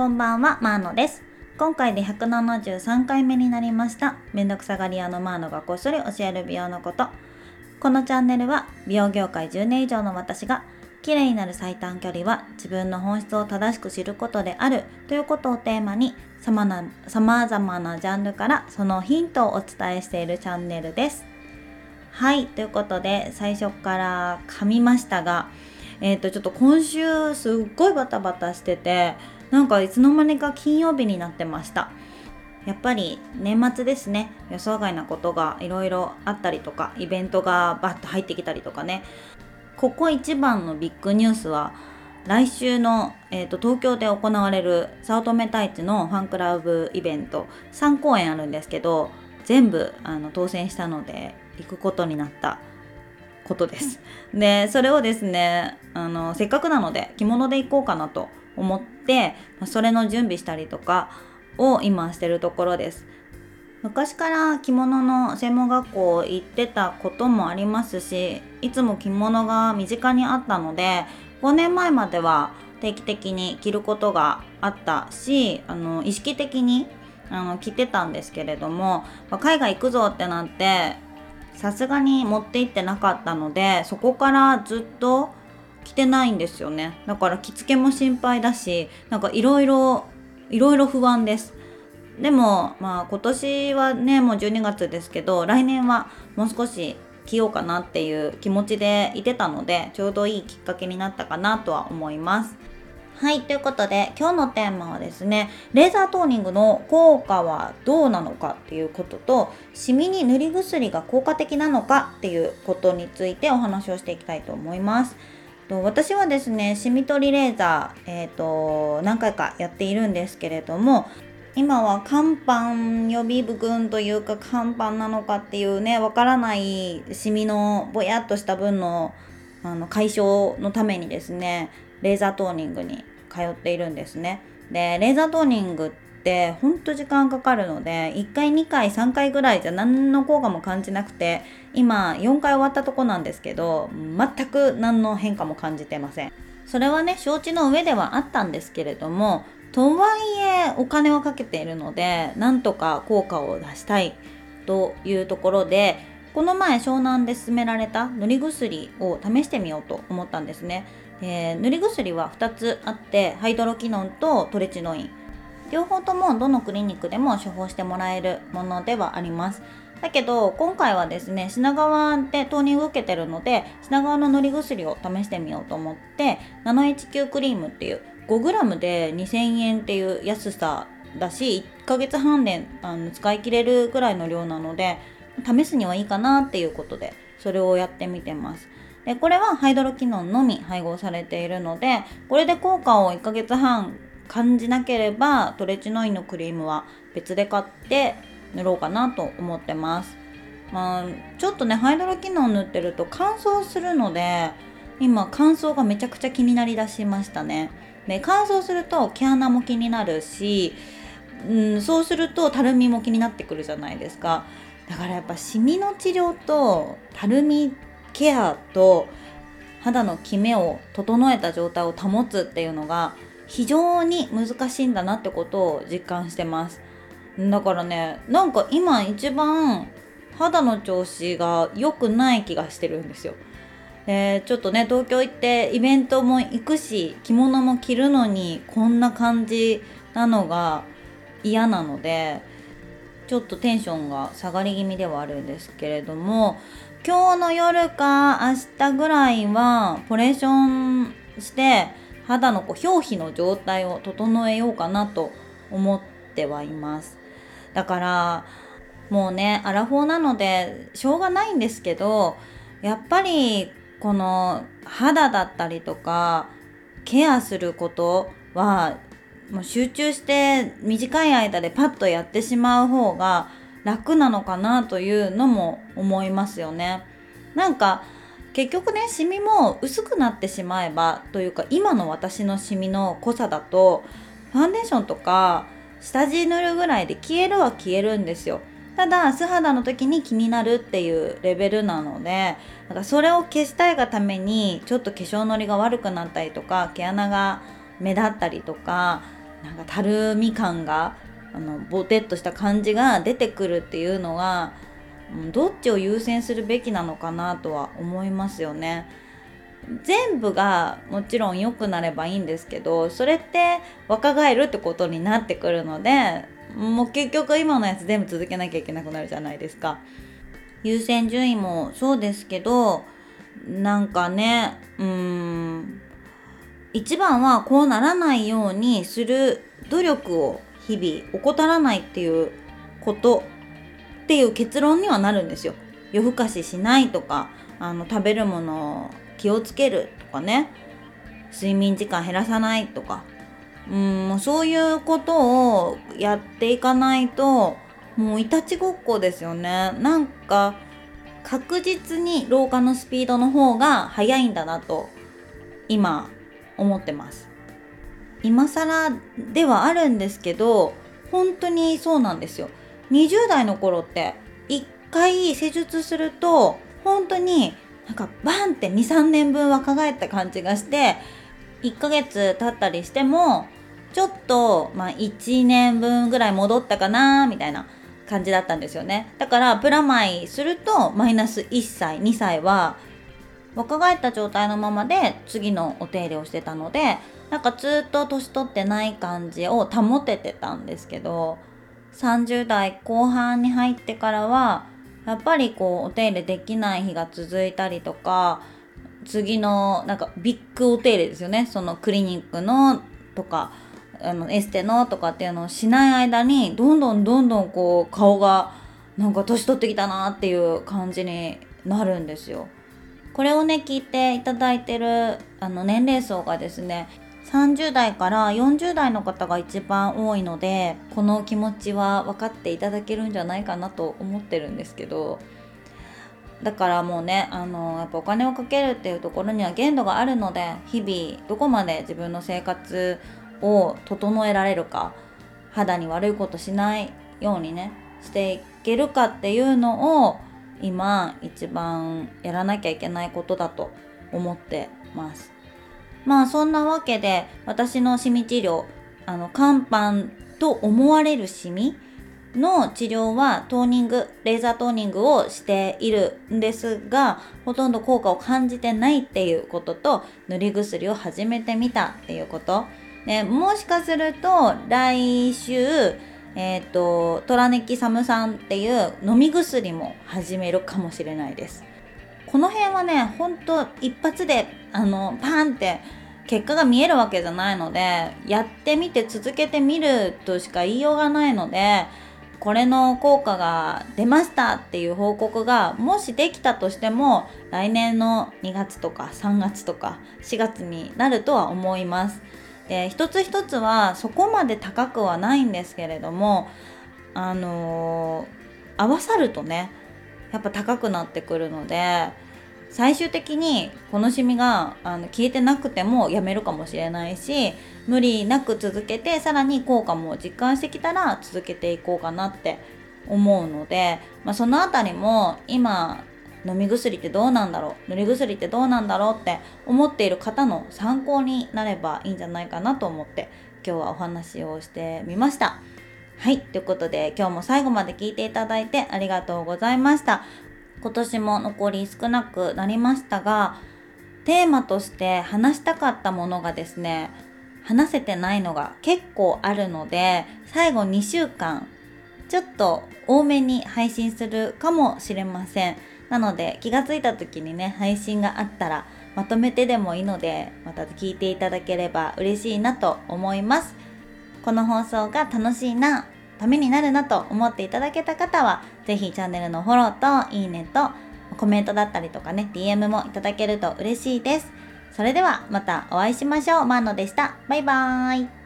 こんばんは、マーノです。今回で173回目になりました。めんどくさがり屋のマーノがこっそり教える美容のこと。このチャンネルは美容業界10年以上の私が綺麗になる最短距離は自分の本質を正しく知ることであるということをテーマに様な様々なジャンルからそのヒントをお伝えしているチャンネルです。はい、ということで最初から噛みましたが、えっ、とちょっと今週すっごいバタバタしててなんかいつの間にか金曜日になってました。やっぱり年末ですね。予想外なことがいろいろあったりとかイベントがバッと入ってきたりとかね。ここ一番のビッグニュースは来週の、えーと、東京で行われる早乙女太一のファンクラブイベント3公演あるんですけど全部あの当選したので行くことになった。ことです。でそれをですねあのせっかくなので着物で行こうかなと思ってそれの準備したりとかを今してるところです。昔から着物の専門学校行ってたこともありますしいつも着物が身近にあったので5年前までは定期的に着ることがあったしあの意識的にあの着てたんですけれども海外行くぞってなってさすがに持って行ってなかったのでそこからずっと着てないんですよね。だから着付けも心配だしなんかいろいろいろいろ不安です。でもまあ今年はねもう12月ですけど来年はもう少し着ようかなっていう気持ちでいてたのでちょうどいいきっかけになったかなとは思います。はいということで今日のテーマはですねレーザートーニングの効果はどうなのかっていうこととシミに塗り薬が効果的なのかっていうことについてお話をしていきたいと思います。と私はですねシミ取りレーザー、えーと、何回かやっているんですけれども今は乾板予備軍というか乾板なのかっていうねわからないシミのぼやっとした分のあの解消のためにですねレーザートーニングに通っているんですね。でレーザートーニングってほんと時間かかるので1回2回3回ぐらいじゃ何の効果も感じなくて今4回終わったとこなんですけど全く何の変化も感じてません。それはね承知の上ではあったんですけれどもとはいえお金をかけているのでなんとか効果を出したいというところでこの前湘南で勧められた塗り薬を試してみようと思ったんですね。えー、塗り薬は2つあってハイドロキノンとトレチノイン両方ともどのクリニックでも処方してもらえるものではあります。だけど今回はですね品川でトーニング受けてるので品川の塗り薬を試してみようと思ってナノ HQ クリームっていう 5g で2000円っていう安さだし1ヶ月半であの使い切れるぐらいの量なので試すにはいいかなっていうことでそれをやってみてます。でこれはハイドロキノンのみ配合されているのでこれで効果を1ヶ月半感じなければトレチノインのクリームは別で買って塗ろうかなと思ってます。まあちょっとねハイドロキノン塗ってると乾燥するので今乾燥がめちゃくちゃ気になりだしましたね。で乾燥すると毛穴も気になるし、うん、そうするとたるみも気になってくるじゃないですか。だからやっぱシミの治療とたるみケアと肌のキメを整えた状態を保つっていうのが非常に難しいんだなってことを実感してます。だからねなんか今一番肌の調子が良くない気がしてるんですよ。えー、ちょっとね東京行ってイベントも行くし着物も着るのにこんな感じなのが嫌なのでちょっとテンションが下がり気味ではあるんですけれども今日の夜か明日ぐらいはポレーションして肌のこう表皮の状態を整えようかなと思ってはいますだからもうねアラフォーなのでしょうがないんですけどやっぱりこの肌だったりとかケアすることはもう集中して短い間でパッとやってしまう方が楽なのかなというのも思いますよね。なんか結局ねシミも薄くなってしまえばというか今の私のシミの濃さだとファンデーションとか下地塗るぐらいで消えるは消えるんですよ。ただ素肌の時に気になるっていうレベルなのでなんかそれを消したいがためにちょっと化粧のりが悪くなったりとか毛穴が目立ったりとかなんかたるみ感があのボテッとした感じが出てくるっていうのはどっちを優先するべきなのかなとは思いますよね。全部がもちろん良くなればいいんですけどそれって若返るってことになってくるのでもう結局今のやつ全部続けなきゃいけなくなるじゃないですか。優先順位もそうですけどなんかねうーん一番はこうならないようにする努力を日々怠らないっていうことっていう結論にはなるんですよ。夜更かししないとかあの食べるもの気をつけるとかね。睡眠時間減らさないとか。うんそういうことをやっていかないともういたちごっこですよね。なんか確実に老化のスピードの方が速いんだなと今思ってます。今更ではあるんですけど本当にそうなんですよ。20代の頃って1回施術すると本当になんかバンって23年分若返った感じがして1ヶ月経ったりしてもちょっと、まあ、1年分ぐらい戻ったかなみたいな感じだったんですよね。だからプラマイするとマイナス1歳2歳は若返った状態のままで次のお手入れをしてたのでなんかずっと年取ってない感じを保ててたんですけど30代後半に入ってからはやっぱりこうお手入れできない日が続いたりとか次のなんかビッグお手入れですよねそのクリニックのとかあのエステのとかっていうのをしない間にどんどんどんどんこう顔がなんか年取ってきたなっていう感じになるんですよ。これをね聞いていただいてるあの年齢層がですね30代から40代の方が一番多いのでこの気持ちは分かっていただけるんじゃないかなと思ってるんですけどだからもうねあのやっぱお金をかけるっていうところには限度があるので日々どこまで自分の生活を整えられるか肌に悪いことしないようにねしていけるかっていうのを今一番やらなきゃいけないことだと思ってます。まあそんなわけで私のシミ治療あの肝斑と思われるシミの治療はトーニングレーザートーニングをしているんですがほとんど効果を感じてないっていうことと塗り薬を始めてみたっていうこと。でもしかすると来週えっ、ー、とトラネキサム酸っていう飲み薬も始めるかもしれないです。この辺はねほんと一発であのパンって結果が見えるわけじゃないのでやってみて続けてみるとしか言いようがないのでこれの効果が出ましたっていう報告がもしできたとしても来年の2月とか3月とか4月になるとは思います。で一つ一つはそこまで高くはないんですけれどもあのー、合わさるとねやっぱ高くなってくるので最終的にこのシミがあの消えてなくてもやめるかもしれないし無理なく続けてさらに効果も実感してきたら続けていこうかなって思うので、まあ、その辺りも今飲み薬ってどうなんだろう塗り薬ってどうなんだろうって思っている方の参考になればいいんじゃないかなと思って今日はお話をしてみました。はい。ということで、今日も最後まで聞いていただいてありがとうございました。今年も残り少なくなりましたが、テーマとして話したかったものがですね、話せてないのが結構あるので、最後2週間、ちょっと多めに配信するかもしれません。なので気がついた時にね、配信があったらまとめてでもいいので、また聞いていただければ嬉しいなと思います。この放送が楽しいな、ためになるなと思っていただけた方は、ぜひチャンネルのフォローといいねとコメントだったりとかね、DM もいただけると嬉しいです。それではまたお会いしましょう。マーノでした。バイバーイ。